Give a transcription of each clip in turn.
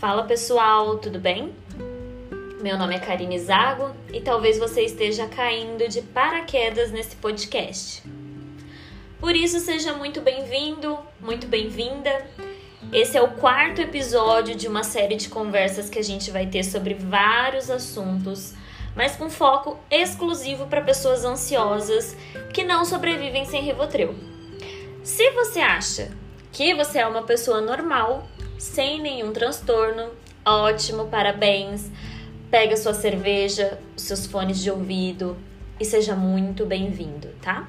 Fala pessoal, tudo bem? Meu nome é Karine Zago e talvez você esteja caindo de paraquedas nesse podcast. Por isso, seja muito bem-vindo, muito bem-vinda. Esse é o quarto episódio de uma série de conversas que a gente vai ter sobre vários assuntos, mas com foco exclusivo para pessoas ansiosas que não sobrevivem sem Rivotril. Se você acha que você é uma pessoa normal, sem nenhum transtorno, ótimo, parabéns. Pega sua cerveja, seus fones de ouvido e seja muito bem-vindo, tá?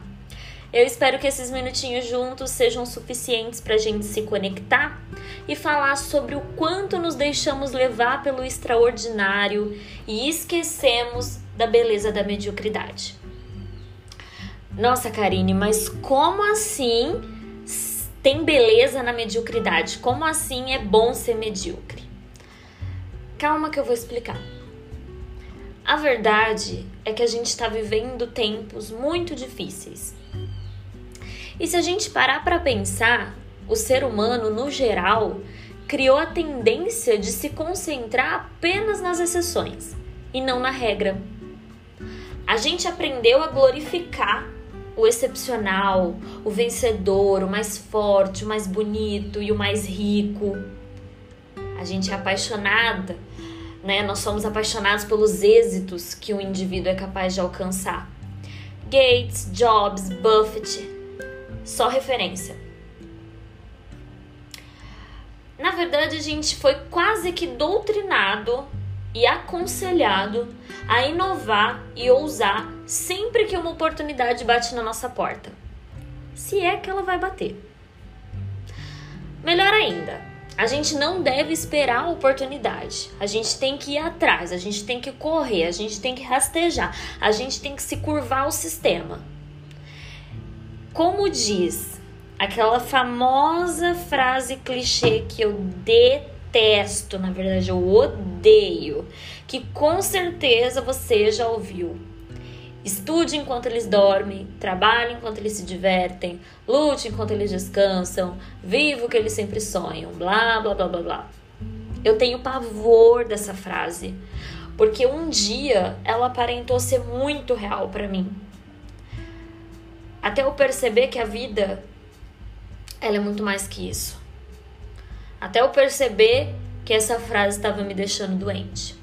Eu espero que esses minutinhos juntos sejam suficientes para a gente se conectar e falar sobre o quanto nos deixamos levar pelo extraordinário e esquecemos da beleza da mediocridade. Nossa, Karine, mas como assim tem beleza na mediocridade? Como assim é bom ser medíocre? Calma que eu vou explicar. A verdade é que a gente está vivendo tempos muito difíceis. E se a gente parar para pensar, o ser humano, no geral, criou a tendência de se concentrar apenas nas exceções e não na regra. A gente aprendeu a glorificar o excepcional, o vencedor, o mais forte, o mais bonito e o mais rico. A gente é apaixonada, né? Nós somos apaixonados pelos êxitos que o indivíduo é capaz de alcançar. Gates, Jobs, Buffett, só referência. Na verdade, a gente foi quase que doutrinado e aconselhado a inovar e ousar sempre que uma oportunidade bate na nossa porta. Se é que ela vai bater. Melhor ainda, a gente não deve esperar a oportunidade. A gente tem que ir atrás, a gente tem que correr, a gente tem que rastejar, a gente tem que se curvar ao sistema. Como diz aquela famosa frase clichê que eu detesto detesto, na verdade eu odeio, que com certeza você já ouviu. Estude enquanto eles dormem, trabalhe enquanto eles se divertem, lute enquanto eles descansam, viva o que eles sempre sonham, blá blá blá blá blá. Eu tenho pavor dessa frase, porque um dia ela aparentou ser muito real para mim. Até eu perceber que a vida ela é muito mais que isso. Até eu perceber que essa frase estava me deixando doente.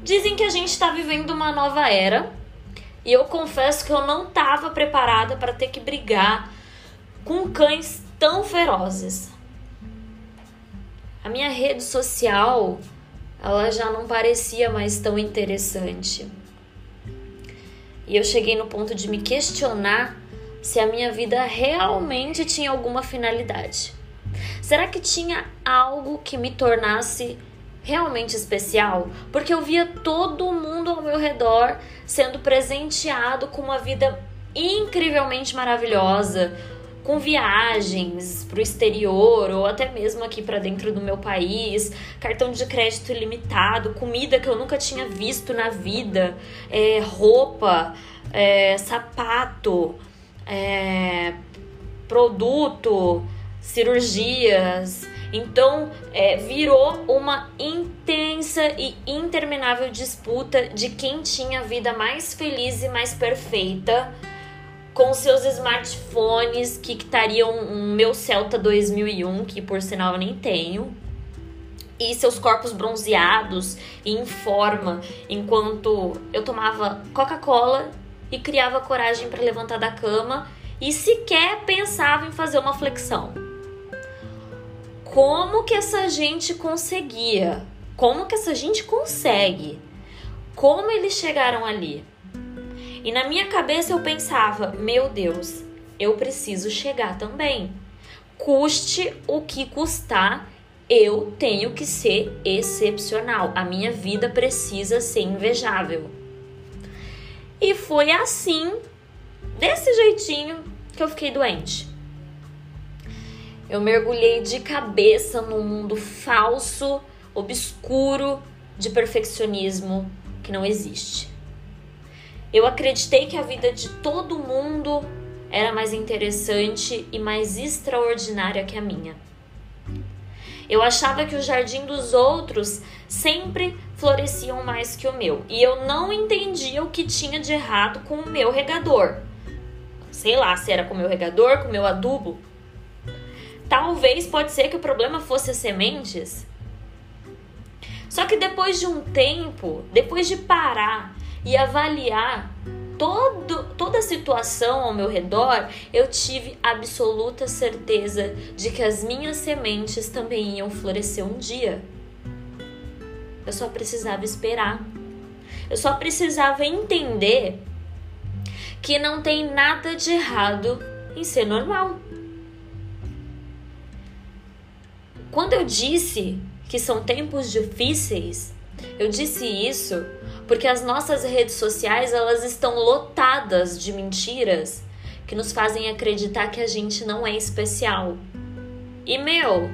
Dizem que a gente está vivendo uma nova era e eu confesso que eu não estava preparada para ter que brigar com cães tão ferozes. A minha rede social, ela já não parecia mais tão interessante. E eu cheguei no ponto de me questionar se a minha vida realmente tinha alguma finalidade. Será que tinha algo que me tornasse realmente especial? Porque eu via todo mundo ao meu redor sendo presenteado com uma vida incrivelmente maravilhosa, com viagens para o exterior ou até mesmo aqui para dentro do meu país, cartão de crédito ilimitado, comida que eu nunca tinha visto na vida, é, roupa, é, sapato, é, produto cirurgias. Então, é, virou uma intensa e interminável disputa de quem tinha a vida mais feliz e mais perfeita com seus smartphones que estariam um meu Celta 2001, que por sinal eu nem tenho, e seus corpos bronzeados e em forma, enquanto eu tomava Coca-Cola e criava coragem para levantar da cama e sequer pensava em fazer uma flexão como que essa gente conseguia? Como que essa gente consegue? Como eles chegaram ali? E na minha cabeça eu pensava, meu Deus, eu preciso chegar também. Custe o que custar, eu tenho que ser excepcional. A minha vida precisa ser invejável. E foi assim, desse jeitinho, que eu fiquei doente. Eu mergulhei de cabeça num mundo falso, obscuro de perfeccionismo que não existe. Eu acreditei que a vida de todo mundo era mais interessante e mais extraordinária que a minha. Eu achava que o jardim dos outros sempre floresciam mais que o meu. E eu não entendia o que tinha de errado com o meu regador. Sei lá se era com o meu regador, com o meu adubo. Talvez pode ser que o problema fosse as sementes. Só que depois de um tempo, depois de parar e avaliar todo, toda a situação ao meu redor, eu tive absoluta certeza de que as minhas sementes também iam florescer um dia. Eu só precisava esperar. Eu só precisava entender que não tem nada de errado em ser normal. Quando eu disse que são tempos difíceis, eu disse isso porque as nossas redes sociais elas estão lotadas de mentiras que nos fazem acreditar que a gente não é especial. E meu,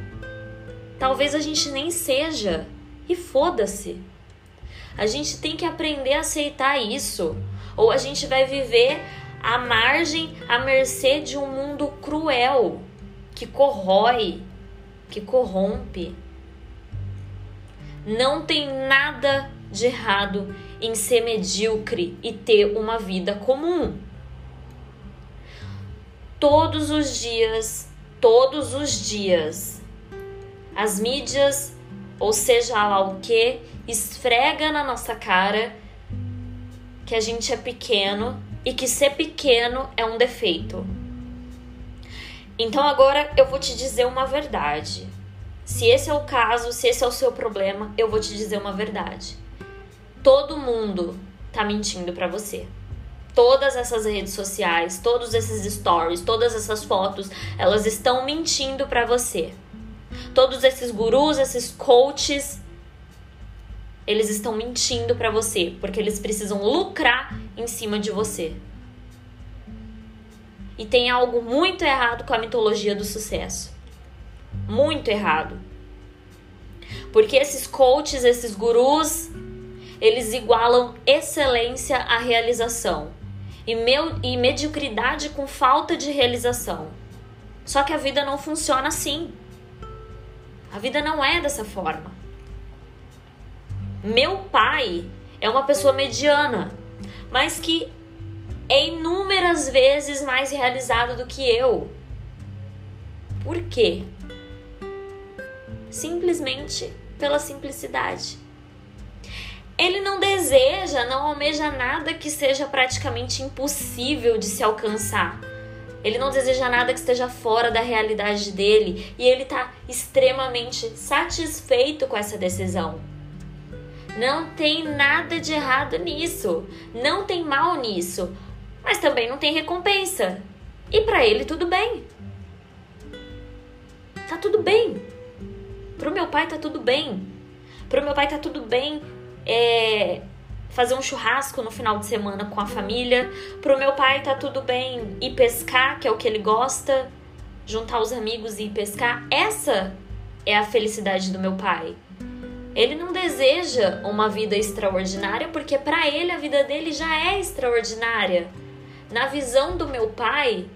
talvez a gente nem seja. E foda-se. A gente tem que aprender a aceitar isso, ou a gente vai viver à margem, à mercê de um mundo cruel que corrói, que corrompe. Não tem nada de errado em ser medíocre e ter uma vida comum. Todos os dias, todos os dias, as mídias, ou seja lá o que, esfrega na nossa cara que a gente é pequeno e que ser pequeno é um defeito. Então agora eu vou te dizer uma verdade. Se esse é o caso, se esse é o seu problema, eu vou te dizer uma verdade todo mundo tá mentindo para você. Todas essas redes sociais, todos esses stories, todas essas fotos, elas estão mentindo para você. Todos esses gurus, esses coaches, eles estão mentindo para você, porque eles precisam lucrar em cima de você. E tem algo muito errado com a mitologia do sucesso. Muito errado. Porque esses coaches, esses gurus, eles igualam excelência à realização e, meu, e mediocridade com falta de realização. Só que a vida não funciona assim. A vida não é dessa forma. Meu pai é uma pessoa mediana, mas que é inúmeras vezes mais realizado do que eu. Por quê? Simplesmente pela simplicidade. Ele não deseja, não almeja nada que seja praticamente impossível de se alcançar. Ele não deseja nada que esteja fora da realidade dele e ele está extremamente satisfeito com essa decisão. Não tem nada de errado nisso, não tem mal nisso, mas também não tem recompensa. E para ele tudo bem. Tá tudo bem. Pro meu pai tá tudo bem. Pro meu pai tá tudo bem é, fazer um churrasco no final de semana com a família. Pro meu pai tá tudo bem ir pescar, que é o que ele gosta, juntar os amigos e ir pescar. Essa é a felicidade do meu pai. Ele não deseja uma vida extraordinária porque para ele a vida dele já é extraordinária. Na visão do meu pai,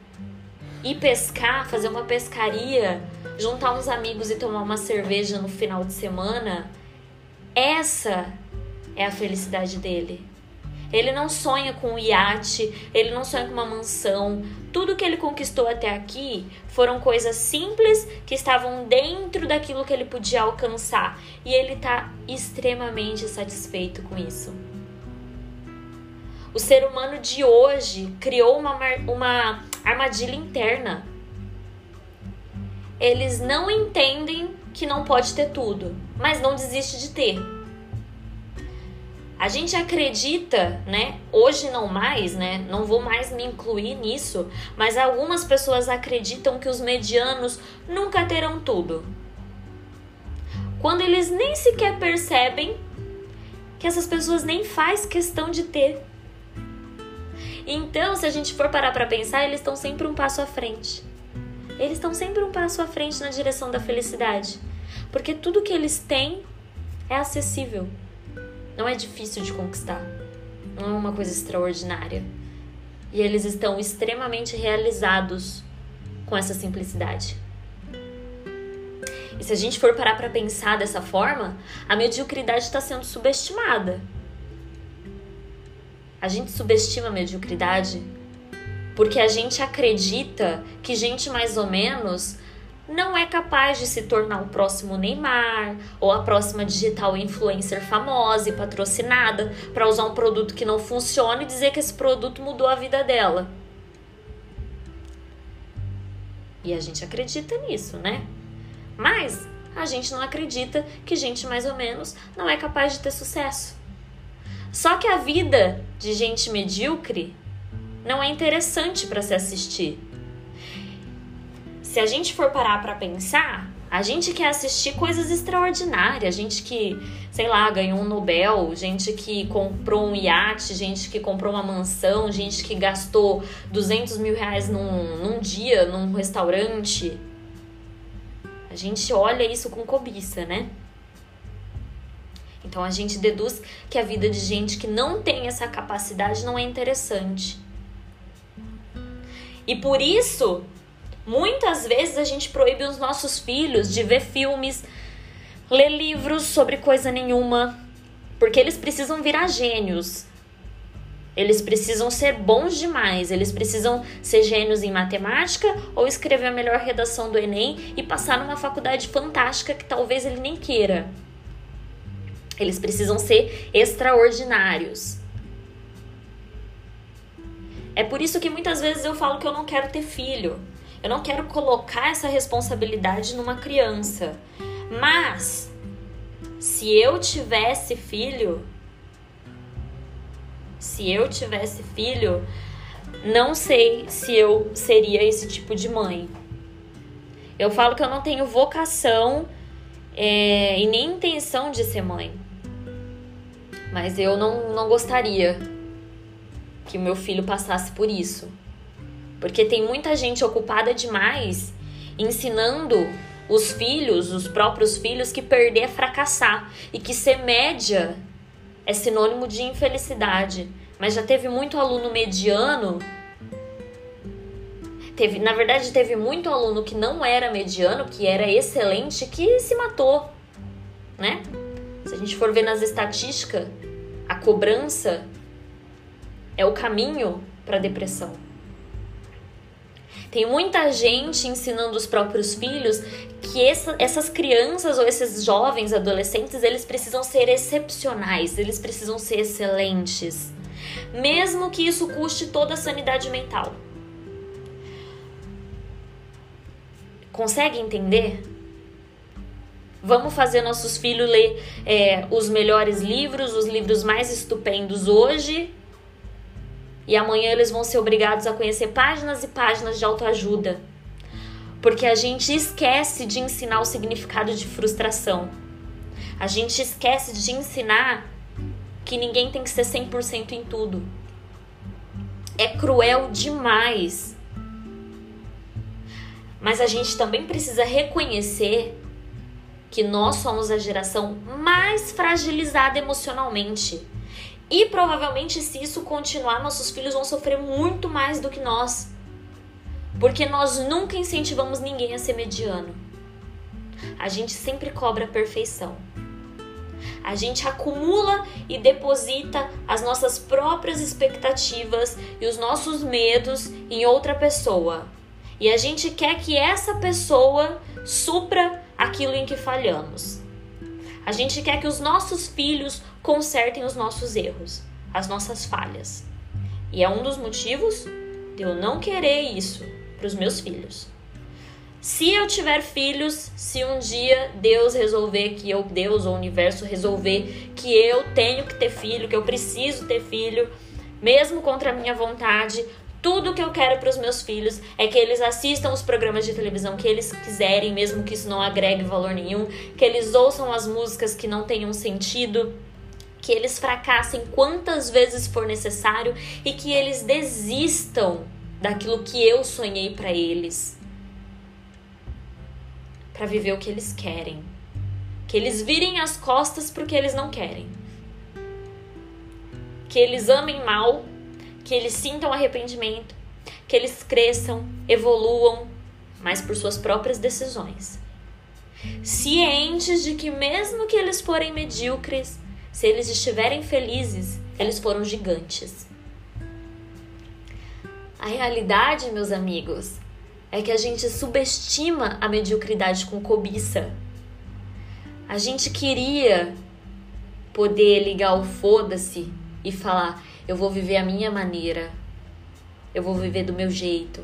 ir pescar, fazer uma pescaria, juntar uns amigos e tomar uma cerveja no final de semana, essa é a felicidade dele. Ele não sonha com um iate, ele não sonha com uma mansão. Tudo que ele conquistou até aqui foram coisas simples que estavam dentro daquilo que ele podia alcançar. E ele está extremamente satisfeito com isso. O ser humano de hoje criou uma, uma armadilha interna. Eles não entendem que não pode ter tudo, mas não desiste de ter. A gente acredita, né? Hoje não mais, né? Não vou mais me incluir nisso, mas algumas pessoas acreditam que os medianos nunca terão tudo. Quando eles nem sequer percebem que essas pessoas nem faz questão de ter. Então, se a gente for parar para pensar, eles estão sempre um passo à frente. Eles estão sempre um passo à frente na direção da felicidade, porque tudo que eles têm é acessível. Não é difícil de conquistar. Não é uma coisa extraordinária. E eles estão extremamente realizados com essa simplicidade. E se a gente for parar para pensar dessa forma, a mediocridade está sendo subestimada. A gente subestima a mediocridade porque a gente acredita que gente mais ou menos não é capaz de se tornar o próximo Neymar ou a próxima digital influencer famosa e patrocinada para usar um produto que não funciona e dizer que esse produto mudou a vida dela. E a gente acredita nisso, né? Mas a gente não acredita que gente mais ou menos não é capaz de ter sucesso. Só que a vida de gente medíocre não é interessante para se assistir. Se a gente for parar para pensar, a gente quer assistir coisas extraordinárias, gente que, sei lá, ganhou um Nobel, gente que comprou um iate, gente que comprou uma mansão, gente que gastou 200 mil reais num, num dia num restaurante. A gente olha isso com cobiça, né? Então a gente deduz que a vida de gente que não tem essa capacidade não é interessante. E por isso, muitas vezes a gente proíbe os nossos filhos de ver filmes, ler livros sobre coisa nenhuma, porque eles precisam virar gênios. Eles precisam ser bons demais, eles precisam ser gênios em matemática ou escrever a melhor redação do Enem e passar numa faculdade fantástica que talvez ele nem queira. Eles precisam ser extraordinários. É por isso que muitas vezes eu falo que eu não quero ter filho. Eu não quero colocar essa responsabilidade numa criança. Mas se eu tivesse filho, se eu tivesse filho, não sei se eu seria esse tipo de mãe. Eu falo que eu não tenho vocação é, e nem intenção de ser mãe. Mas eu não, não gostaria que o meu filho passasse por isso. Porque tem muita gente ocupada demais ensinando os filhos, os próprios filhos, que perder é fracassar e que ser média é sinônimo de infelicidade. Mas já teve muito aluno mediano. Teve, na verdade, teve muito aluno que não era mediano, que era excelente, que se matou, né? Se a gente for ver nas estatísticas, cobrança é o caminho para a depressão. Tem muita gente ensinando os próprios filhos que essa, essas crianças ou esses jovens, adolescentes, eles precisam ser excepcionais, eles precisam ser excelentes, mesmo que isso custe toda a sanidade mental. Consegue entender? Vamos fazer nossos filhos ler é, os melhores livros, os livros mais estupendos hoje e amanhã eles vão ser obrigados a conhecer páginas e páginas de autoajuda. Porque a gente esquece de ensinar o significado de frustração. A gente esquece de ensinar que ninguém tem que ser 100% em tudo. É cruel demais. Mas a gente também precisa reconhecer que nós somos a geração mais fragilizada emocionalmente. E provavelmente, se isso continuar, nossos filhos vão sofrer muito mais do que nós. Porque nós nunca incentivamos ninguém a ser mediano. A gente sempre cobra a perfeição. A gente acumula e deposita as nossas próprias expectativas e os nossos medos em outra pessoa. E a gente quer que essa pessoa supra aquilo em que falhamos. A gente quer que os nossos filhos consertem os nossos erros, as nossas falhas. E é um dos motivos de eu não querer isso para os meus filhos. Se eu tiver filhos, se um dia Deus resolver que eu, Deus ou o universo resolver que eu tenho que ter filho, que eu preciso ter filho, mesmo contra a minha vontade, tudo que eu quero para os meus filhos é que eles assistam os programas de televisão que eles quiserem, mesmo que isso não agregue valor nenhum, que eles ouçam as músicas que não tenham sentido, que eles fracassem quantas vezes for necessário e que eles desistam daquilo que eu sonhei para eles. Para viver o que eles querem. Que eles virem as costas porque eles não querem. Que eles amem mal, que eles sintam arrependimento, que eles cresçam, evoluam, mas por suas próprias decisões. cientes de que mesmo que eles forem medíocres, se eles estiverem felizes, eles foram gigantes. A realidade, meus amigos, é que a gente subestima a mediocridade com cobiça. A gente queria poder ligar o foda-se e falar: eu vou viver a minha maneira, eu vou viver do meu jeito.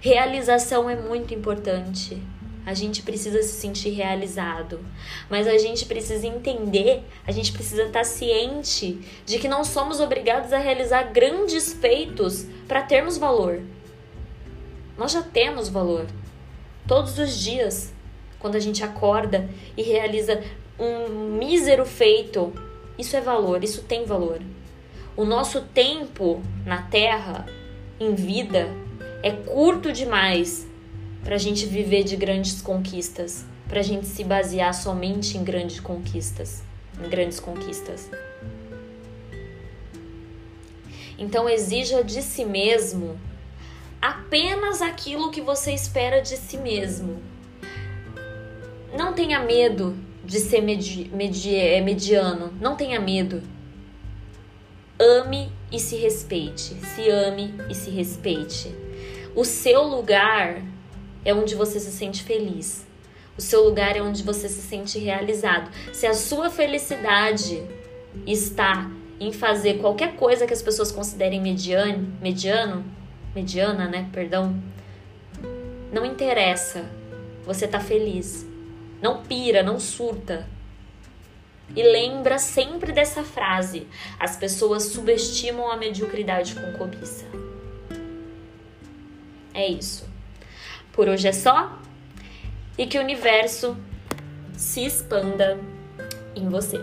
Realização é muito importante. A gente precisa se sentir realizado, mas a gente precisa entender, a gente precisa estar ciente de que não somos obrigados a realizar grandes feitos para termos valor. Nós já temos valor. Todos os dias, quando a gente acorda e realiza um mísero feito, isso é valor, isso tem valor. O nosso tempo na Terra, em vida, é curto demais para a gente viver de grandes conquistas, para a gente se basear somente em grandes conquistas, em grandes conquistas. Então exija de si mesmo apenas aquilo que você espera de si mesmo. Não tenha medo de ser medi é, mediano, não tenha medo. Ame e se respeite. Se ame e se respeite. O seu lugar é onde você se sente feliz. O seu lugar é onde você se sente realizado. Se a sua felicidade está em fazer qualquer coisa que as pessoas considerem mediano, mediano, mediana, né? Perdão. Não interessa. Você tá feliz. Não pira, não surta. E lembra sempre dessa frase: as pessoas subestimam a mediocridade com cobiça. É isso. Por hoje é só e que o universo se expanda em você.